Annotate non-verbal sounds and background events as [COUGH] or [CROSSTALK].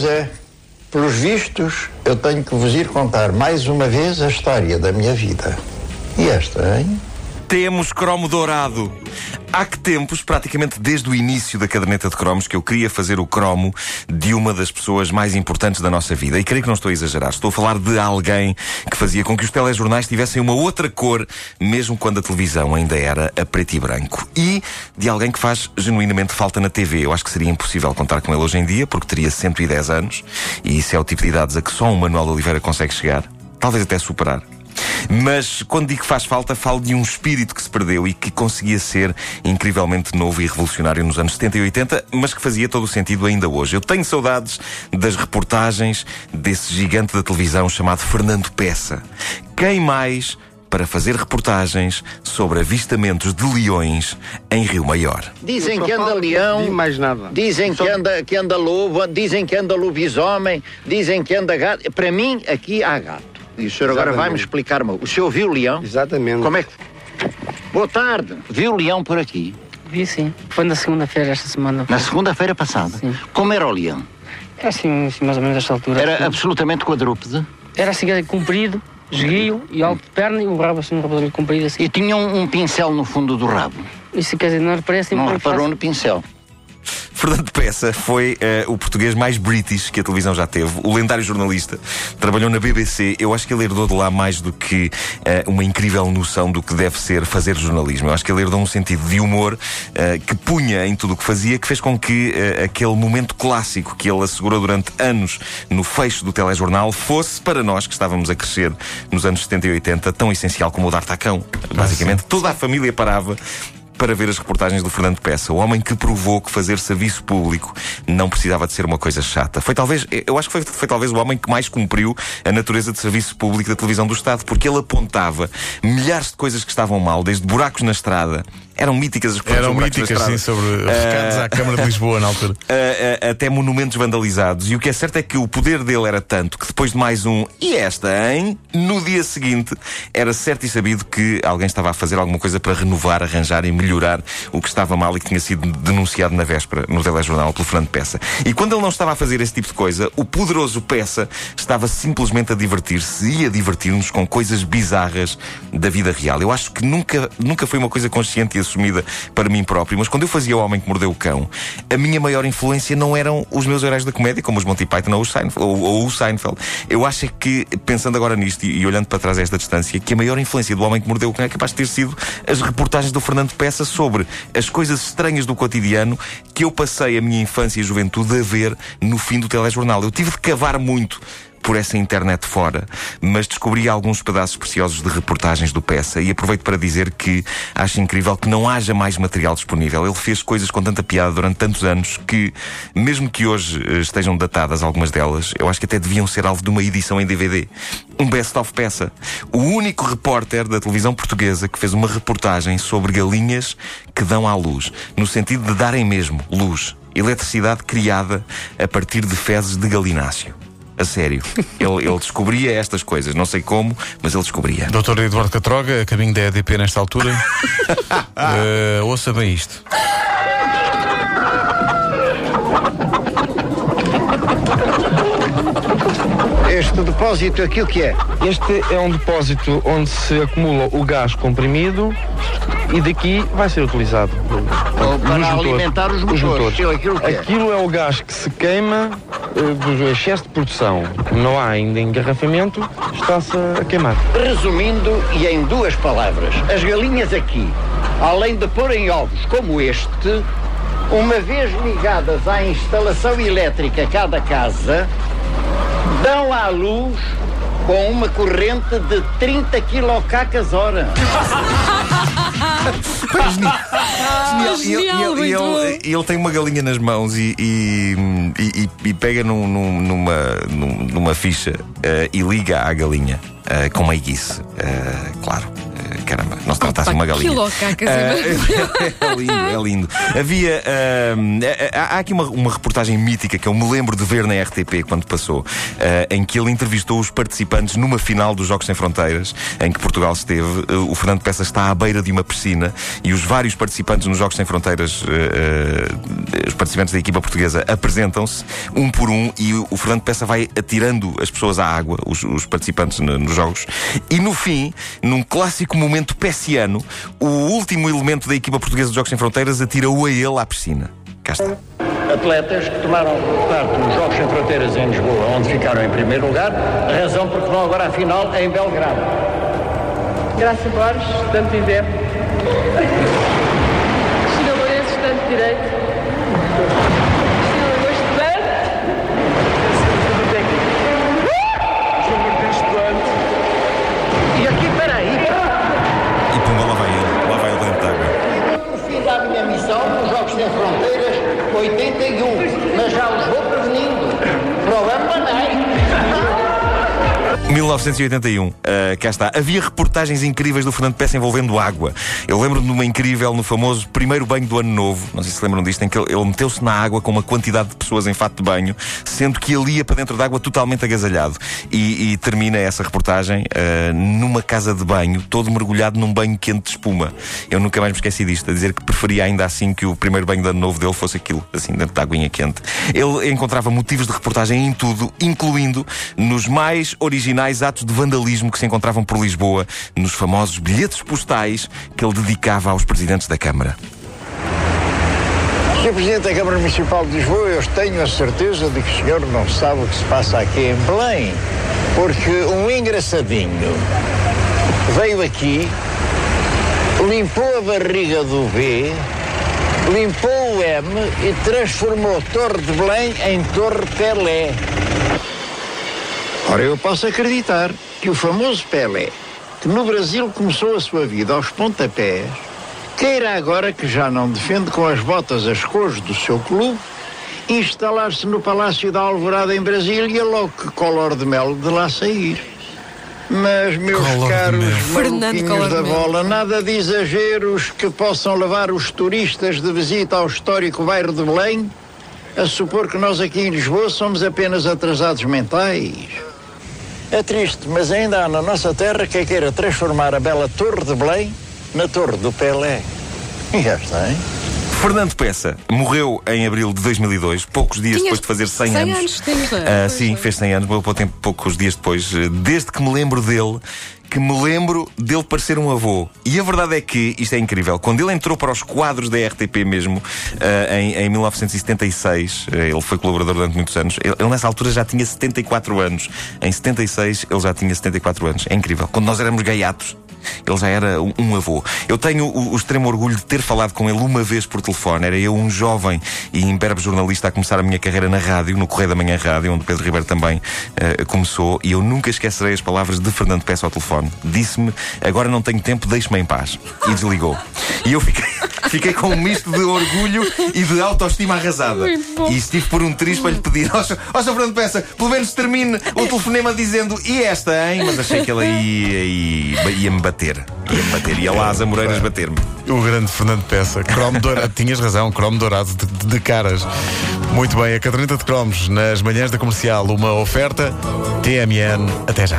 Pois é. Pelos vistos, eu tenho que vos ir contar mais uma vez a história da minha vida. E esta, hein? Temos cromo dourado. Há que tempos, praticamente desde o início da caderneta de cromos, que eu queria fazer o cromo de uma das pessoas mais importantes da nossa vida. E creio que não estou a exagerar. Estou a falar de alguém que fazia com que os telejornais tivessem uma outra cor, mesmo quando a televisão ainda era a preto e branco. E de alguém que faz genuinamente falta na TV. Eu acho que seria impossível contar com ele hoje em dia, porque teria 110 anos. E isso é o tipo de idades a que só um Manuel Oliveira consegue chegar. Talvez até superar. Mas quando digo que faz falta, falo de um espírito que se perdeu e que conseguia ser incrivelmente novo e revolucionário nos anos 70 e 80, mas que fazia todo o sentido ainda hoje. Eu tenho saudades das reportagens desse gigante da televisão chamado Fernando Peça. Quem mais para fazer reportagens sobre avistamentos de leões em Rio Maior. Dizem que anda leão. Mais nada. Dizem que anda, que anda lobo, dizem que anda lobisomem, dizem que anda gato. Para mim, aqui há gato. E o senhor agora vai-me explicar, -me. o senhor viu o leão? Exatamente. Como é que. Boa tarde. Viu o leão por aqui? Vi sim. Foi na segunda-feira esta semana. Na segunda-feira passada. Sim. Como era o leão? Era assim, assim, mais ou menos esta altura. Era absolutamente quadrúpede Era assim, comprido, esguio e alto de perna e o rabo assim, um rabo comprido assim. e tinha um, um pincel no fundo do rabo. Isso quer dizer, não parece Não muito reparou fácil. no pincel. Fernando Peça foi eh, o português mais british que a televisão já teve. O lendário jornalista trabalhou na BBC. Eu acho que ele herdou de lá mais do que eh, uma incrível noção do que deve ser fazer jornalismo. Eu acho que ele herdou um sentido de humor eh, que punha em tudo o que fazia, que fez com que aquele momento clássico que ele assegurou durante anos no fecho do telejornal fosse, para nós que estávamos a crescer nos anos 70 e 80, tão essencial como o dar tacão. Basicamente, toda a família parava para ver as reportagens do Fernando Peça, o homem que provou que fazer serviço público não precisava de ser uma coisa chata. Foi talvez, eu acho que foi, foi talvez o homem que mais cumpriu a natureza de serviço público da televisão do Estado, porque ele apontava milhares de coisas que estavam mal, desde buracos na estrada. Eram míticas as Eram míticas, sim, sobre recados à Câmara de Lisboa na altura. a- [LAUGHS] a- até monumentos vandalizados. E o que é certo é que o poder dele era tanto que depois de mais um e esta, hein? No dia seguinte, era certo e sabido que alguém estava a fazer alguma coisa para renovar, arranjar e melhorar o que estava mal e que tinha sido denunciado na véspera no telejornal pelo Fernando Peça. E quando ele não estava a fazer esse tipo de coisa, o poderoso Peça estava simplesmente a divertir-se e a divertir-nos com coisas bizarras da vida real. Eu acho que nunca, nunca foi uma coisa consciente e assumida para mim próprio, mas quando eu fazia O Homem que Mordeu o Cão, a minha maior influência não eram os meus heróis da comédia, como os Monty Python ou, os Seinfeld, ou, ou o Seinfeld. Eu acho é que, pensando agora nisto e, e olhando para trás a esta distância, que a maior influência do Homem que Mordeu o Cão é capaz de ter sido as reportagens do Fernando Peça sobre as coisas estranhas do cotidiano que eu passei a minha infância e juventude a ver no fim do telejornal. Eu tive de cavar muito por essa internet fora, mas descobri alguns pedaços preciosos de reportagens do Peça e aproveito para dizer que acho incrível que não haja mais material disponível. Ele fez coisas com tanta piada durante tantos anos que, mesmo que hoje eh, estejam datadas algumas delas, eu acho que até deviam ser alvo de uma edição em DVD. Um best-of Peça. O único repórter da televisão portuguesa que fez uma reportagem sobre galinhas que dão à luz, no sentido de darem mesmo luz. Eletricidade criada a partir de fezes de galináceo. A sério. Ele, ele descobria estas coisas. Não sei como, mas ele descobria. Doutor Eduardo Catroga, a caminho da EDP nesta altura. [LAUGHS] Eh, ouça bem isto. Este depósito aqui o que é? Este é um depósito onde se acumula o gás comprimido e daqui vai ser utilizado Ou para alimentar os motores. Aquilo- aquilo que é? Aquilo é o gás que se queima do excesso de produção. Como não há ainda engarrafamento, está-se a queimar. Resumindo e em duas palavras, as galinhas aqui, além de porem ovos como este, uma vez ligadas à instalação elétrica cada casa, dão à luz com uma corrente de 30 quilocacas hora. E ele, genial, e ele- ele- ele tem uma galinha nas mãos e, e- e- e pega num- num- numa, num- numa ficha eh, e liga à galinha eh, com meiguice. Eh, claro. Tratasse de uma Pá, que galinha. loucacas, Ah, [LAUGHS] é lindo, é lindo. Havia. ahm, há- aqui uma, uma reportagem mítica que eu me lembro de ver na RTP quando passou, ah, em que ele entrevistou os participantes numa final dos Jogos Sem Fronteiras, em que Portugal esteve. O Fernando Peça está à beira de uma piscina e os vários participantes nos Jogos Sem Fronteiras, os participantes da equipa portuguesa, apresentam-se um por um e o, Fernando Peça vai atirando as pessoas à água, os, os participantes no- nos Jogos, e no fim, num clássico momento pessiano, o último elemento da equipa portuguesa dos Jogos Sem Fronteiras atira-o a ele à piscina. Cá está. Atletas que tomaram parte nos Jogos Sem Fronteiras em Lisboa, onde ficaram em primeiro lugar, a razão porque vão agora à final em Belgrado. Graça Borges, estudante de 81, mas 1981, ah, cá está. Havia reportagens incríveis do Fernando Peça envolvendo água. Eu lembro-me de uma incrível no famoso primeiro banho do ano novo, não sei se lembram disto, em que ele, ele meteu-se na água com uma quantidade de pessoas em fato de banho, sendo que ele ia para dentro da água totalmente agasalhado. E, e termina essa reportagem ah, numa casa de banho, todo mergulhado num banho quente de espuma. Eu nunca mais me esqueci disto, a dizer que preferia ainda assim que o primeiro banho do ano novo dele fosse aquilo, assim, dentro da aguinha quente. Ele encontrava motivos de reportagem em tudo, incluindo nos mais originais atos de vandalismo que se encontravam por Lisboa, nos famosos bilhetes postais que ele dedicava aos presidentes da Câmara. Sr. Presidente da Câmara Municipal de Lisboa, eu tenho a certeza de que o senhor não sabe o que se passa aqui em Belém, porque um engraçadinho veio aqui, limpou a barriga do B, limpou o M e transformou Torre de Belém em Torre Pelé. Ora, eu posso acreditar que o famoso Pelé, que no Brasil começou a sua vida aos pontapés, queira agora que já não defende com as botas as cores do seu clube, instalar-se no Palácio da Alvorada em Brasília logo que Color de Mel de lá sair. Mas, meus Collor de caros maluquinhos da bola, nada de exageros que possam levar os turistas de visita ao histórico bairro de Belém a supor que nós aqui em Lisboa somos apenas atrasados mentais. É triste, mas ainda há na nossa terra quem queira transformar a bela Torre de Belém na Torre do Pelé. E já está, hein? Fernando Peça morreu em abril de 2002, poucos dias Tinhas depois de fazer 100, 100 anos. anos, não é? Ah, sim, fez 100 anos, morreu pouco tempo- poucos dias depois. Desde que me lembro dele, que me lembro dele parecer um avô. E a verdade é que, isto é incrível, quando ele entrou para os quadros da RTP mesmo, ah, em, em 1976, eh, ele foi colaborador durante muitos anos, ele, ele nessa altura já tinha 74 anos. Em 76 ele já tinha 74 anos. É incrível. Quando nós éramos gaiatos, ele já era um, um avô. Eu tenho o, o extremo orgulho de ter falado com ele uma vez por telefone. Era eu, um jovem e imberbe jornalista, a começar a minha carreira na rádio, no Correio da Manhã Rádio, onde Pedro Ribeiro também eh, começou. E eu nunca esquecerei as palavras de Fernando Peça ao telefone. Disse-me: Agora não tenho tempo, deixe-me em paz. E desligou. E eu fiquei, [LAUGHS] fiquei com um misto de orgulho e de autoestima arrasada. E estive por um triz para lhe pedir: [LAUGHS] Ó, Sr. Fernando Peça, pelo menos termine o telefonema dizendo e esta, hein? Mas achei que ele ia, ia, ia-me bater. Ia-me bater. Ia lá às Amoreiras bater-me. O grande Fernando Peça, cromo dourado. [LAUGHS] Tinhas razão, cromo dourado de, de- de caras. Muito bem, a caderneta de cromos nas manhãs da comercial, uma oferta TMN. Até já.